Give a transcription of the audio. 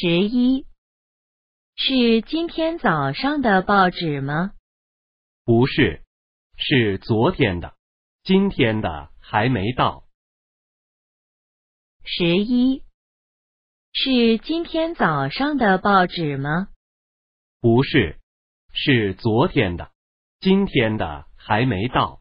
十一。是今天早上的报纸吗？不是是昨天的。今天的还没到。十一。是今天早上的报纸吗？不是是昨天的。今天的还没到。